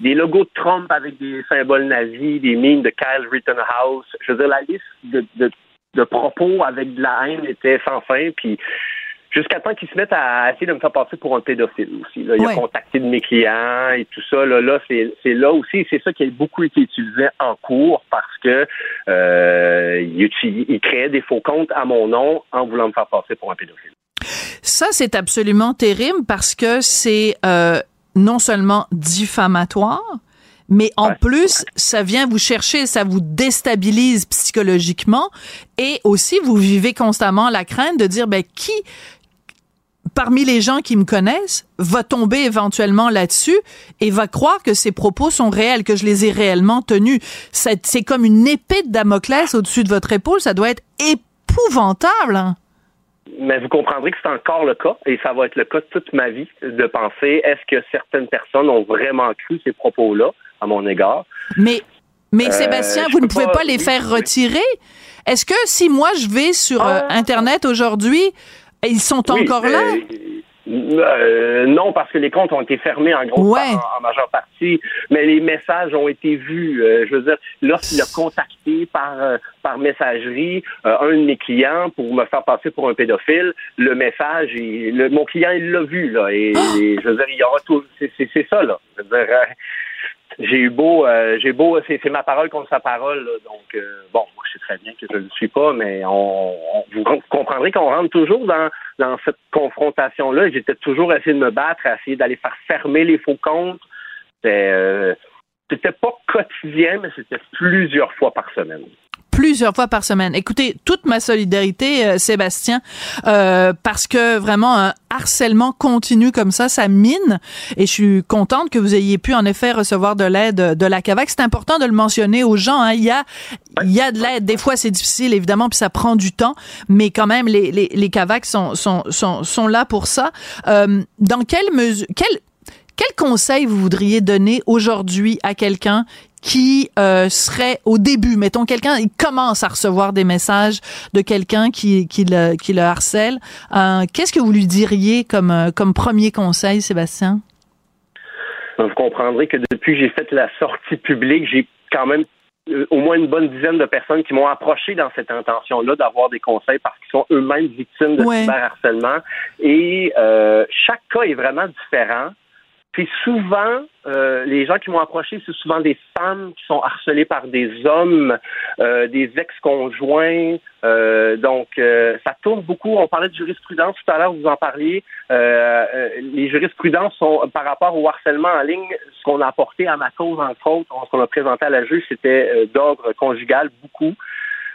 des logos de Trump avec des symboles nazis, des mines de Kyle Rittenhouse. Je veux dire, la liste de de propos avec de la haine était sans fin. Puis jusqu'à temps qu'ils se mettent à essayer de me faire passer pour un pédophile aussi. Il a contacté de mes clients et tout ça. Là, là c'est, là aussi, c'est ça qui a beaucoup été utilisé en cours parce que euh, il, créait des faux comptes à mon nom en voulant me faire passer pour un pédophile.
Ça, c'est absolument terrible parce que c'est euh, non seulement diffamatoire, mais en plus, ça vient vous chercher, ça vous déstabilise psychologiquement et aussi vous vivez constamment la crainte de dire ben qui parmi les gens qui me connaissent va tomber éventuellement là-dessus et va croire que ces propos sont réels, que je les ai réellement tenus. C'est comme une épée de Damoclès au-dessus de votre épaule, ça doit être épouvantable. Hein.
Mais vous comprendrez que c'est encore le cas, et ça va être le cas toute ma vie, de penser est-ce que certaines personnes ont vraiment cru ces propos-là? À mon égard.
Mais, mais euh, Sébastien, vous ne pouvez pas, les faire retirer. Est-ce que si moi je vais sur euh, ah. Internet aujourd'hui, ils sont encore là?
Euh, non, parce que les comptes ont été fermés en gros en, majeure partie, mais les messages ont été vus. je veux dire, lorsqu'il a contacté par par messagerie un de mes clients pour me faire passer pour un pédophile, le message, mon client il l'a vu là, et, je veux dire, il y aura tout. C'est ça là. Je veux dire, j'ai eu beau, euh, j'ai beau, c'est ma parole contre sa parole. donc, euh, bon, moi, je sais très bien que je ne le suis pas, mais on, vous comprendrez qu'on rentre toujours dans, dans cette confrontation-là. J'étais toujours essayé de me battre, à essayer d'aller faire fermer les faux comptes. C'était, c'était pas quotidien, mais c'était plusieurs fois par semaine
plusieurs fois par semaine. Écoutez, toute ma solidarité, euh, Sébastien, euh, parce que vraiment un harcèlement continu comme ça, ça mine. Et je suis contente que vous ayez pu en effet recevoir de l'aide de la CAVAC. C'est important de le mentionner aux gens. Hein. Il y a, il y a de l'aide. Des fois, c'est difficile, évidemment, puis ça prend du temps. Mais quand même, les, les, les CAVAC sont, sont, sont, sont là pour ça. Euh, dans quelle mesure, quel, quel conseil vous voudriez donner aujourd'hui à quelqu'un qui euh, serait au début, mettons quelqu'un, il commence à recevoir des messages de quelqu'un qui, qui, le, qui le harcèle. Euh, Qu'est-ce que vous lui diriez comme, euh, comme premier conseil, Sébastien?
Vous comprendrez que depuis que j'ai fait la sortie publique, j'ai quand même euh, au moins une bonne dizaine de personnes qui m'ont approché dans cette intention-là d'avoir des conseils parce qu'ils sont eux-mêmes victimes de cyberharcèlement. Et euh, chaque cas est vraiment différent. Puis souvent, euh, les gens qui m'ont approché, c'est souvent des femmes qui sont harcelées par des hommes, euh, des ex-conjoints. Euh, donc, ça tourne beaucoup. On parlait de jurisprudence tout à l'heure, vous en parliez. les jurisprudences sont, par rapport au harcèlement en ligne, ce qu'on a apporté à ma cause, entre autres, ce qu'on a présenté à la juge, c'était d'ordre conjugal, beaucoup.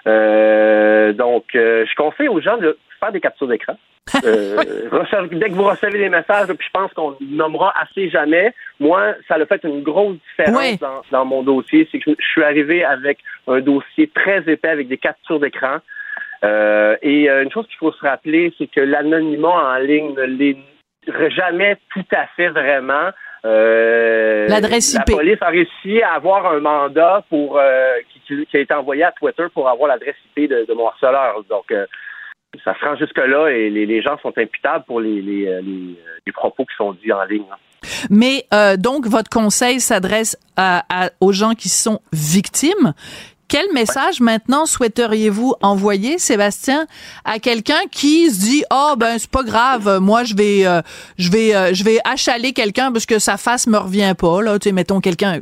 donc, je conseille aux gens de faire des captures d'écran. Euh, dès que vous recevez des messages, puis je pense qu'on nommera assez jamais, moi, ça a fait une grosse différence dans, mon dossier. C'est que je, suis arrivé avec un dossier très épais avec des captures d'écran. Euh, et euh, une chose qu'il faut se rappeler, c'est que l'anonymat en ligne ne l'est jamais tout à fait vraiment.
L'adresse IP.
La police a réussi à avoir un mandat pour qui, a été envoyé à Twitter pour avoir l'adresse IP de, de, mon harceleur. Donc, ça se rend jusque-là et les, gens sont imputables pour les, les, euh, euh, propos qui sont dits en ligne. Hein.
Mais euh, donc, votre conseil s'adresse aux gens qui sont victimes. Quel message maintenant souhaiteriez-vous envoyer, Sébastien, à quelqu'un qui se dit oh ben c'est pas grave, moi je vais je vais je vais achaler quelqu'un parce que sa face me revient pas là, tu sais mettons quelqu'un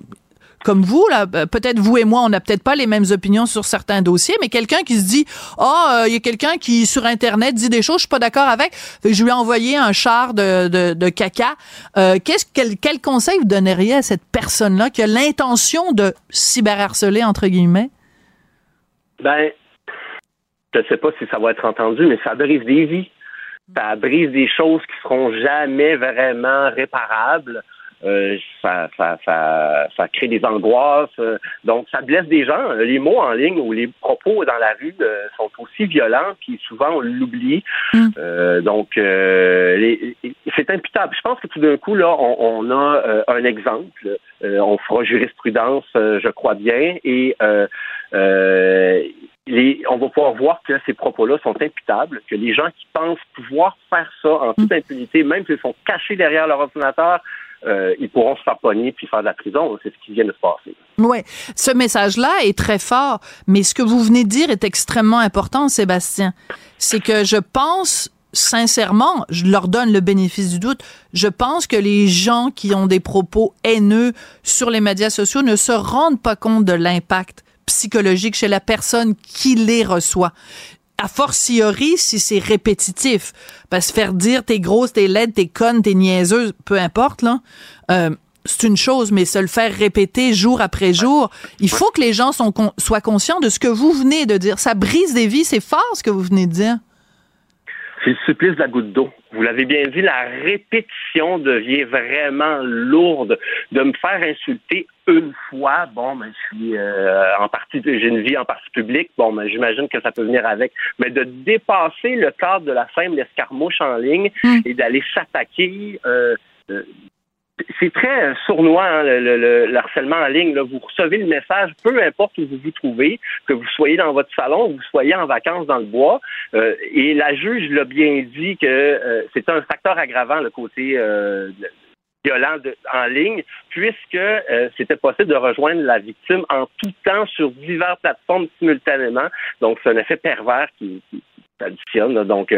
comme vous, là, euh, peut-être vous et moi, on n'a peut-être pas les mêmes opinions sur certains dossiers, mais quelqu'un qui se dit, ah, oh, il y a quelqu'un qui sur Internet dit des choses, je suis pas d'accord avec, je lui ai envoyé un char de, de, caca. Euh, qu'est-ce quel, quel conseil vous donneriez à cette personne-là qui a l'intention de cyberharceler entre guillemets?
Ben, je sais pas si ça va être entendu, mais ça brise des vies. Ça brise des choses qui seront jamais vraiment réparables. Euh, ça, ça, ça, ça, crée des angoisses. Euh, donc, ça blesse des gens. Les mots en ligne ou les propos dans la rue euh, sont aussi violents, puis souvent on l'oublie. Mm. donc, c'est imputable. Je pense que tout d'un coup, là, on, a un exemple. on fera jurisprudence, je crois bien, et les, on va pouvoir voir que ces propos-là sont imputables, que les gens qui pensent pouvoir faire ça en toute mm. impunité, même s'ils sont cachés derrière leur ordinateur, euh, ils pourront se faire pogner puis faire de la prison. C'est ce qui vient de se passer.
Oui, ce message-là est très fort, mais ce que vous venez de dire est extrêmement important, Sébastien. C'est que je pense sincèrement, je leur donne le bénéfice du doute, je pense que les gens qui ont des propos haineux sur les médias sociaux ne se rendent pas compte de l'impact psychologique chez la personne qui les reçoit a fortiori si c'est répétitif. Parce que faire dire t'es grosse, t'es laide, t'es conne, t'es niaiseuse, peu importe, là, euh, c'est une chose, mais se le faire répéter jour après jour, il faut que les gens soient conscients de ce que vous venez de dire. Ça brise des vies, c'est fort ce que vous venez de dire.
C'est le supplice de la goutte d'eau. Vous l'avez bien vu, la répétition devient vraiment lourde. De me faire insulter une fois, bon, ben, je suis euh, en partie, j'ai une vie en partie publique, bon, ben, j'imagine que ça peut venir avec. Mais de dépasser le cadre de la simple escarmouche en ligne hmm. et d'aller s'attaquer euh, euh c'est très euh, sournois, hein, le, harcèlement en ligne. Là. Vous recevez le message, peu importe où vous vous trouvez, que vous soyez dans votre salon, que vous soyez en vacances dans le bois. Euh, et la juge l'a bien dit que euh, c'est un facteur aggravant, le côté violent en ligne, puisque c'était possible de rejoindre la victime en tout temps sur diverses plateformes simultanément. Donc, c'est un effet pervers qui, qui, s'additionne. Donc,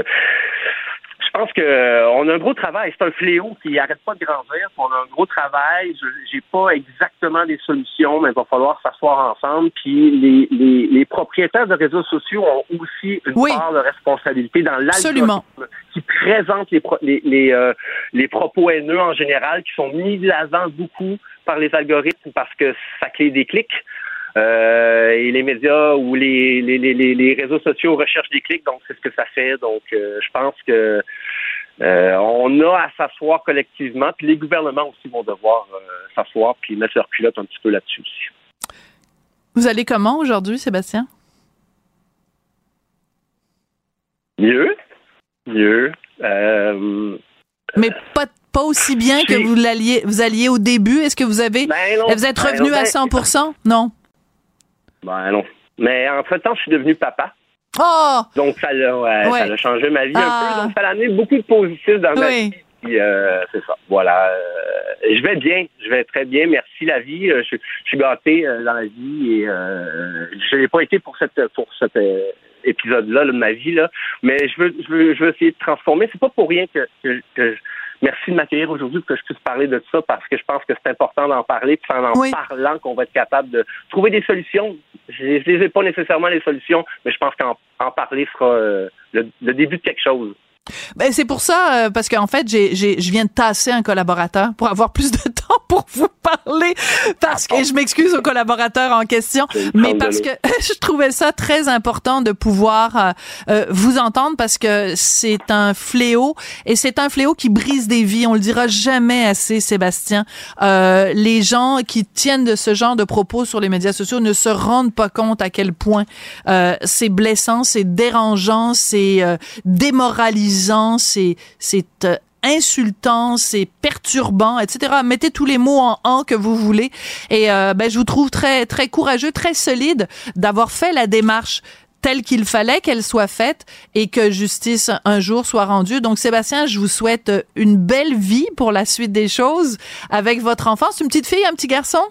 pense que euh, on a un gros travail. C'est un fléau qui arrête pas de grandir. On a un gros travail. J'ai pas exactement des solutions, mais il va falloir s'asseoir ensemble. Puis les, les, les, propriétaires de réseaux sociaux ont aussi une part de responsabilité dans l'algorithme qui présente les, les, les, euh, les propos haineux en général, qui sont mis de l'avant beaucoup par les algorithmes parce que ça crée des clics. Euh, et les médias ou les, les, les, les, réseaux sociaux recherchent des clics, donc c'est ce que ça fait. Donc, euh, je pense que euh, on a à s'asseoir collectivement, puis les gouvernements aussi vont devoir s'asseoir puis mettre leur culotte un petit peu là-dessus aussi.
Vous allez comment aujourd'hui, Sébastien?
Mieux. Mieux.
Mais pas pas aussi bien que vous l'alliez vous alliez au début? Est-ce que vous avez ben vous êtes ben revenu à 100% ben Non?
Ben non. Mais en fait, temps, je suis devenu papa.
Oh!
Donc, ça a changé ma vie un peu. Ah! Donc, ça a amené beaucoup de positifs dans ma vie. Euh, c'est ça. Voilà. Euh, je vais bien. Je vais très bien. Merci la vie. Euh, je, suis gâté dans la vie et je n'ai pas été pour cette pour cet épisode-là de ma vie là. Mais je veux je veux je veux essayer de transformer. C'est pas pour rien que, que, que merci de m'accueillir aujourd'hui pour que je puisse parler de ça parce que je pense que c'est important d'en parler. Puis c'est en parlant qu'on va être capable de trouver des solutions. Je ne les ai pas nécessairement les solutions, mais je pense qu'en parler sera euh, le début de quelque chose.
Ben c'est pour ça euh, parce qu'en fait j'ai je viens de tasser un collaborateur pour avoir plus de temps pour vous parler parce que je m'excuse au collaborateur en question mais parce que je trouvais ça très important de pouvoir euh, euh, vous entendre parce que c'est un fléau et c'est un fléau qui brise des vies. On le dira jamais assez Sébastien. Les gens qui tiennent de ce genre de propos sur les médias sociaux ne se rendent pas compte à quel point c'est blessant c'est dérangeant c'est démoralisant c'est euh, insultant, c'est perturbant, etc. Mettez tous les mots en en que vous voulez. Et euh, ben, je vous trouve très très courageux, très solide d'avoir fait la démarche telle qu'il fallait qu'elle soit faite et que justice un jour soit rendue. Donc Sébastien, je vous souhaite une belle vie pour la suite des choses avec votre enfant. Une petite fille, un petit garçon?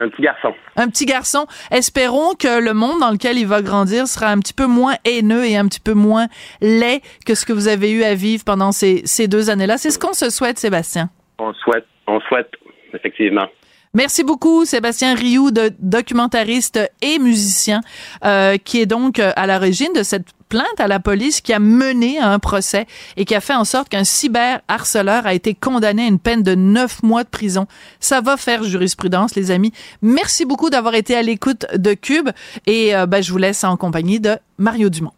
Un petit garçon.
Un petit garçon. Espérons que le monde dans lequel il va grandir sera un petit peu moins haineux et un petit peu moins laid que ce que vous avez eu à vivre pendant ces, ces deux années-là. C'est ce qu'on se souhaite, Sébastien.
On souhaite, on souhaite, effectivement.
Merci beaucoup, Sébastien Rioux, de documentariste et musicien, euh, qui est donc euh, à l'origine de cette plainte à la police qui a mené à un procès et qui a fait en sorte qu'un cyberharceleur a été condamné à une peine de neuf mois de prison. Ça va faire jurisprudence, les amis. Merci beaucoup d'avoir été à l'écoute de Cube et euh, ben, je vous laisse en compagnie de Mario Dumont.